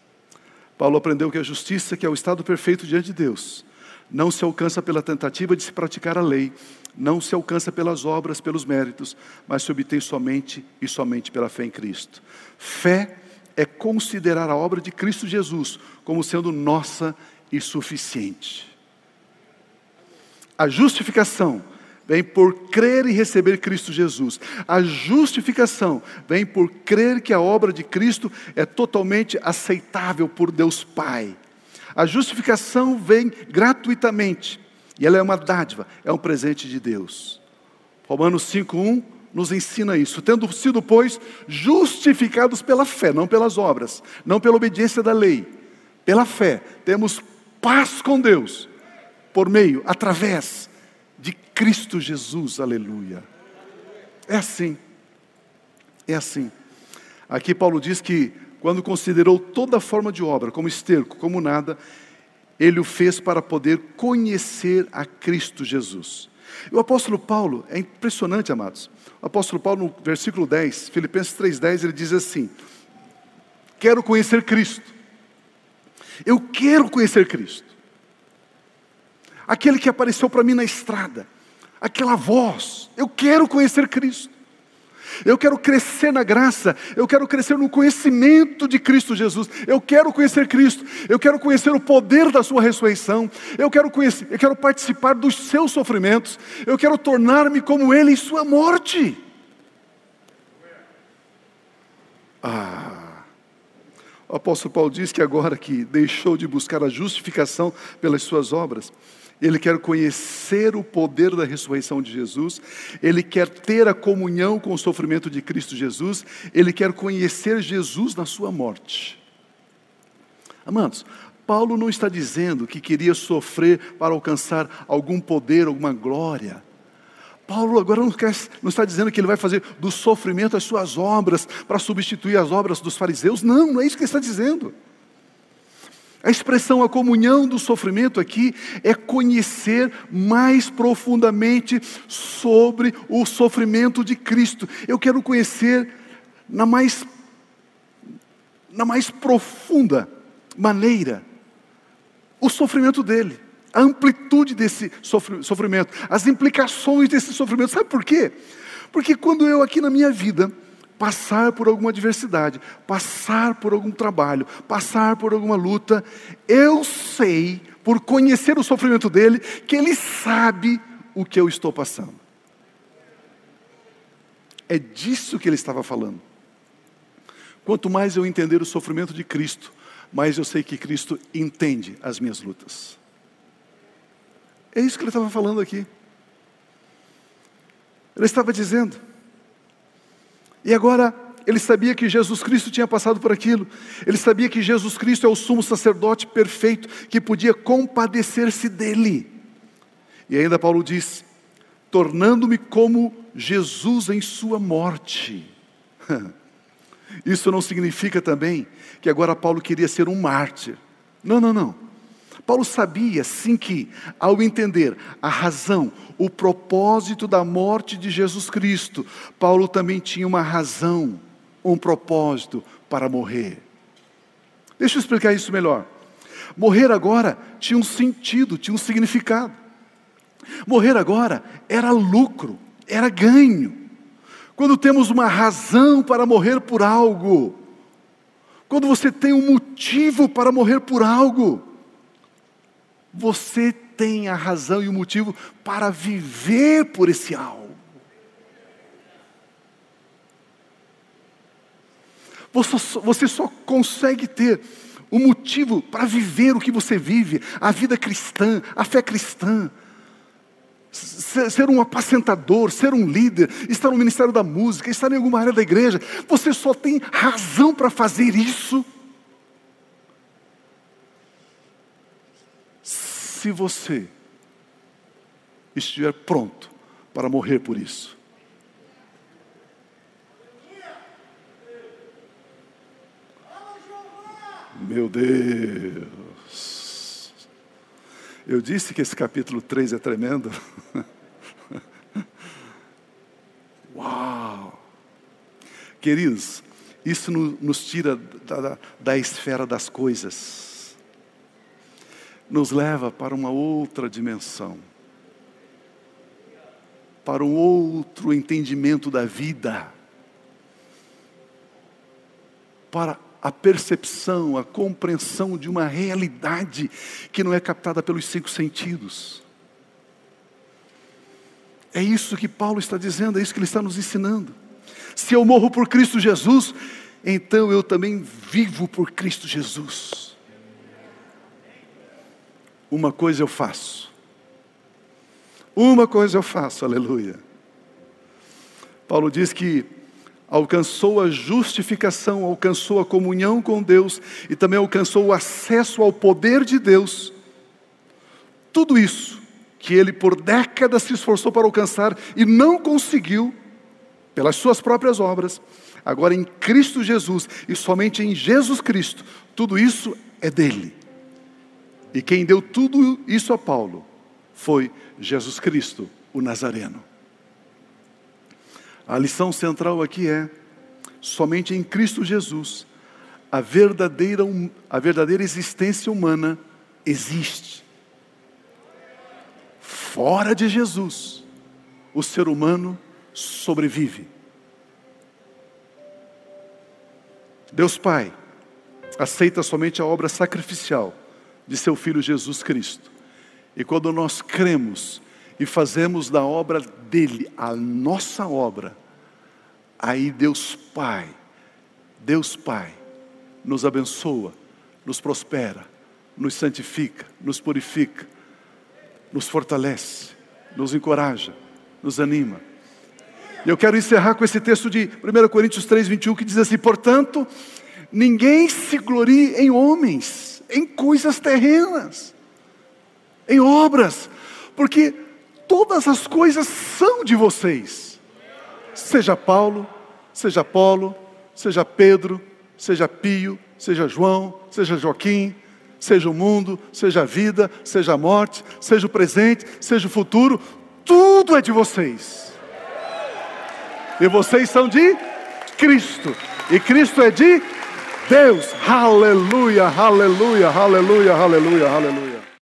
Speaker 1: Paulo aprendeu que a justiça, que é o estado perfeito diante de Deus, não se alcança pela tentativa de se praticar a lei, não se alcança pelas obras, pelos méritos, mas se obtém somente e somente pela fé em Cristo. Fé é considerar a obra de Cristo Jesus como sendo nossa e suficiente. A justificação vem por crer e receber Cristo Jesus. A justificação vem por crer que a obra de Cristo é totalmente aceitável por Deus Pai. A justificação vem gratuitamente e ela é uma dádiva, é um presente de Deus. Romanos 5:1 nos ensina isso, tendo sido, pois, justificados pela fé, não pelas obras, não pela obediência da lei, pela fé, temos paz com Deus por meio, através Cristo Jesus, aleluia. É assim, é assim. Aqui Paulo diz que quando considerou toda forma de obra como esterco, como nada, ele o fez para poder conhecer a Cristo Jesus. E o apóstolo Paulo, é impressionante, amados. O apóstolo Paulo, no versículo 10, Filipenses 3,10, ele diz assim: Quero conhecer Cristo. Eu quero conhecer Cristo aquele que apareceu para mim na estrada, aquela voz. Eu quero conhecer Cristo. Eu quero crescer na graça, eu quero crescer no conhecimento de Cristo Jesus. Eu quero conhecer Cristo, eu quero conhecer o poder da sua ressurreição. Eu quero conhecer, eu quero participar dos seus sofrimentos. Eu quero tornar-me como ele em sua morte. Ah. O apóstolo Paulo diz que agora que deixou de buscar a justificação pelas suas obras, ele quer conhecer o poder da ressurreição de Jesus, ele quer ter a comunhão com o sofrimento de Cristo Jesus, ele quer conhecer Jesus na sua morte. Amados, Paulo não está dizendo que queria sofrer para alcançar algum poder, alguma glória. Paulo agora não, quer, não, está dizendo que ele vai fazer do sofrimento as suas obras para substituir as obras dos fariseus. Não, não é isso que ele está dizendo. A expressão a comunhão do sofrimento aqui é conhecer mais profundamente sobre o sofrimento de Cristo. Eu quero conhecer na mais, na mais profunda maneira o sofrimento dele, a amplitude desse sofrimento, as implicações desse sofrimento. Sabe por quê? Porque quando eu aqui na minha vida passar por alguma adversidade, passar por algum trabalho, passar por alguma luta, eu sei, por conhecer o sofrimento dele, que ele sabe o que eu estou passando. É disso que ele estava falando. Quanto mais eu entender o sofrimento de Cristo, mais eu sei que Cristo entende as minhas lutas. É isso que ele estava falando aqui. Ele estava dizendo, e agora, ele sabia que Jesus Cristo tinha passado por aquilo. Ele sabia que Jesus Cristo é o sumo sacerdote perfeito que podia compadecer-se dele. E ainda Paulo diz: tornando-me como Jesus em sua morte. [LAUGHS] Isso não significa também que agora Paulo queria ser um mártir. Não, não, não. Paulo sabia sim que, ao entender a razão, o propósito da morte de Jesus Cristo, Paulo também tinha uma razão, um propósito para morrer. Deixa eu explicar isso melhor. Morrer agora tinha um sentido, tinha um significado. Morrer agora era lucro, era ganho. Quando temos uma razão para morrer por algo, quando você tem um motivo para morrer por algo, você tem a razão e o motivo para viver por esse algo. Você só, consegue ter o motivo para viver o que você vive, a vida cristã, a fé cristã. Ser um apacentador, ser um líder, estar no ministério da música, estar em alguma área da igreja, você só tem razão para fazer isso se você estiver pronto para morrer por isso. Meu Deus. Eu disse que esse capítulo 3 é tremendo. [LAUGHS] Uau! Queridos, isso nos tira da, da, da esfera das coisas nos leva para uma outra dimensão, para um outro entendimento da vida, para a percepção, a compreensão de uma realidade que não é captada pelos cinco sentidos. É isso que Paulo está dizendo, é isso que ele está nos ensinando. Se eu morro por Cristo Jesus, então eu também vivo por Cristo Jesus uma coisa eu faço. Uma coisa eu faço, aleluia. Paulo diz que alcançou a justificação, alcançou a comunhão com Deus e também alcançou o acesso ao poder de Deus. Tudo isso que ele por décadas se esforçou para alcançar e não conseguiu, pelas suas próprias obras, agora em Cristo Jesus e somente em Jesus Cristo, tudo isso é dele. E quem deu tudo isso a Paulo foi Jesus Cristo, o Nazareno. A lição central aqui é: somente em Cristo Jesus a verdadeira, a verdadeira existência humana existe. Fora de Jesus, o ser humano sobrevive. Deus Pai aceita somente a obra sacrificial de seu Filho Jesus Cristo. E quando nós cremos e fazemos da obra dele a nossa obra, aí Deus Pai, Deus Pai, nos abençoa, nos prospera, nos santifica, nos purifica, nos fortalece, nos encoraja, nos anima. E eu quero encerrar com esse texto de 1 Coríntios 3, 21, que diz assim: Portanto, ninguém se glorie em homens em coisas terrenas, em obras, porque todas as coisas são de vocês. Seja Paulo, seja Apolo, seja Pedro, seja Pio, seja João, seja Joaquim, seja o mundo, seja a vida, seja a morte, seja o presente, seja o futuro, tudo é de vocês. E vocês são de Cristo. E Cristo é de Deus. Aleluia, aleluia, aleluia, aleluia, aleluia.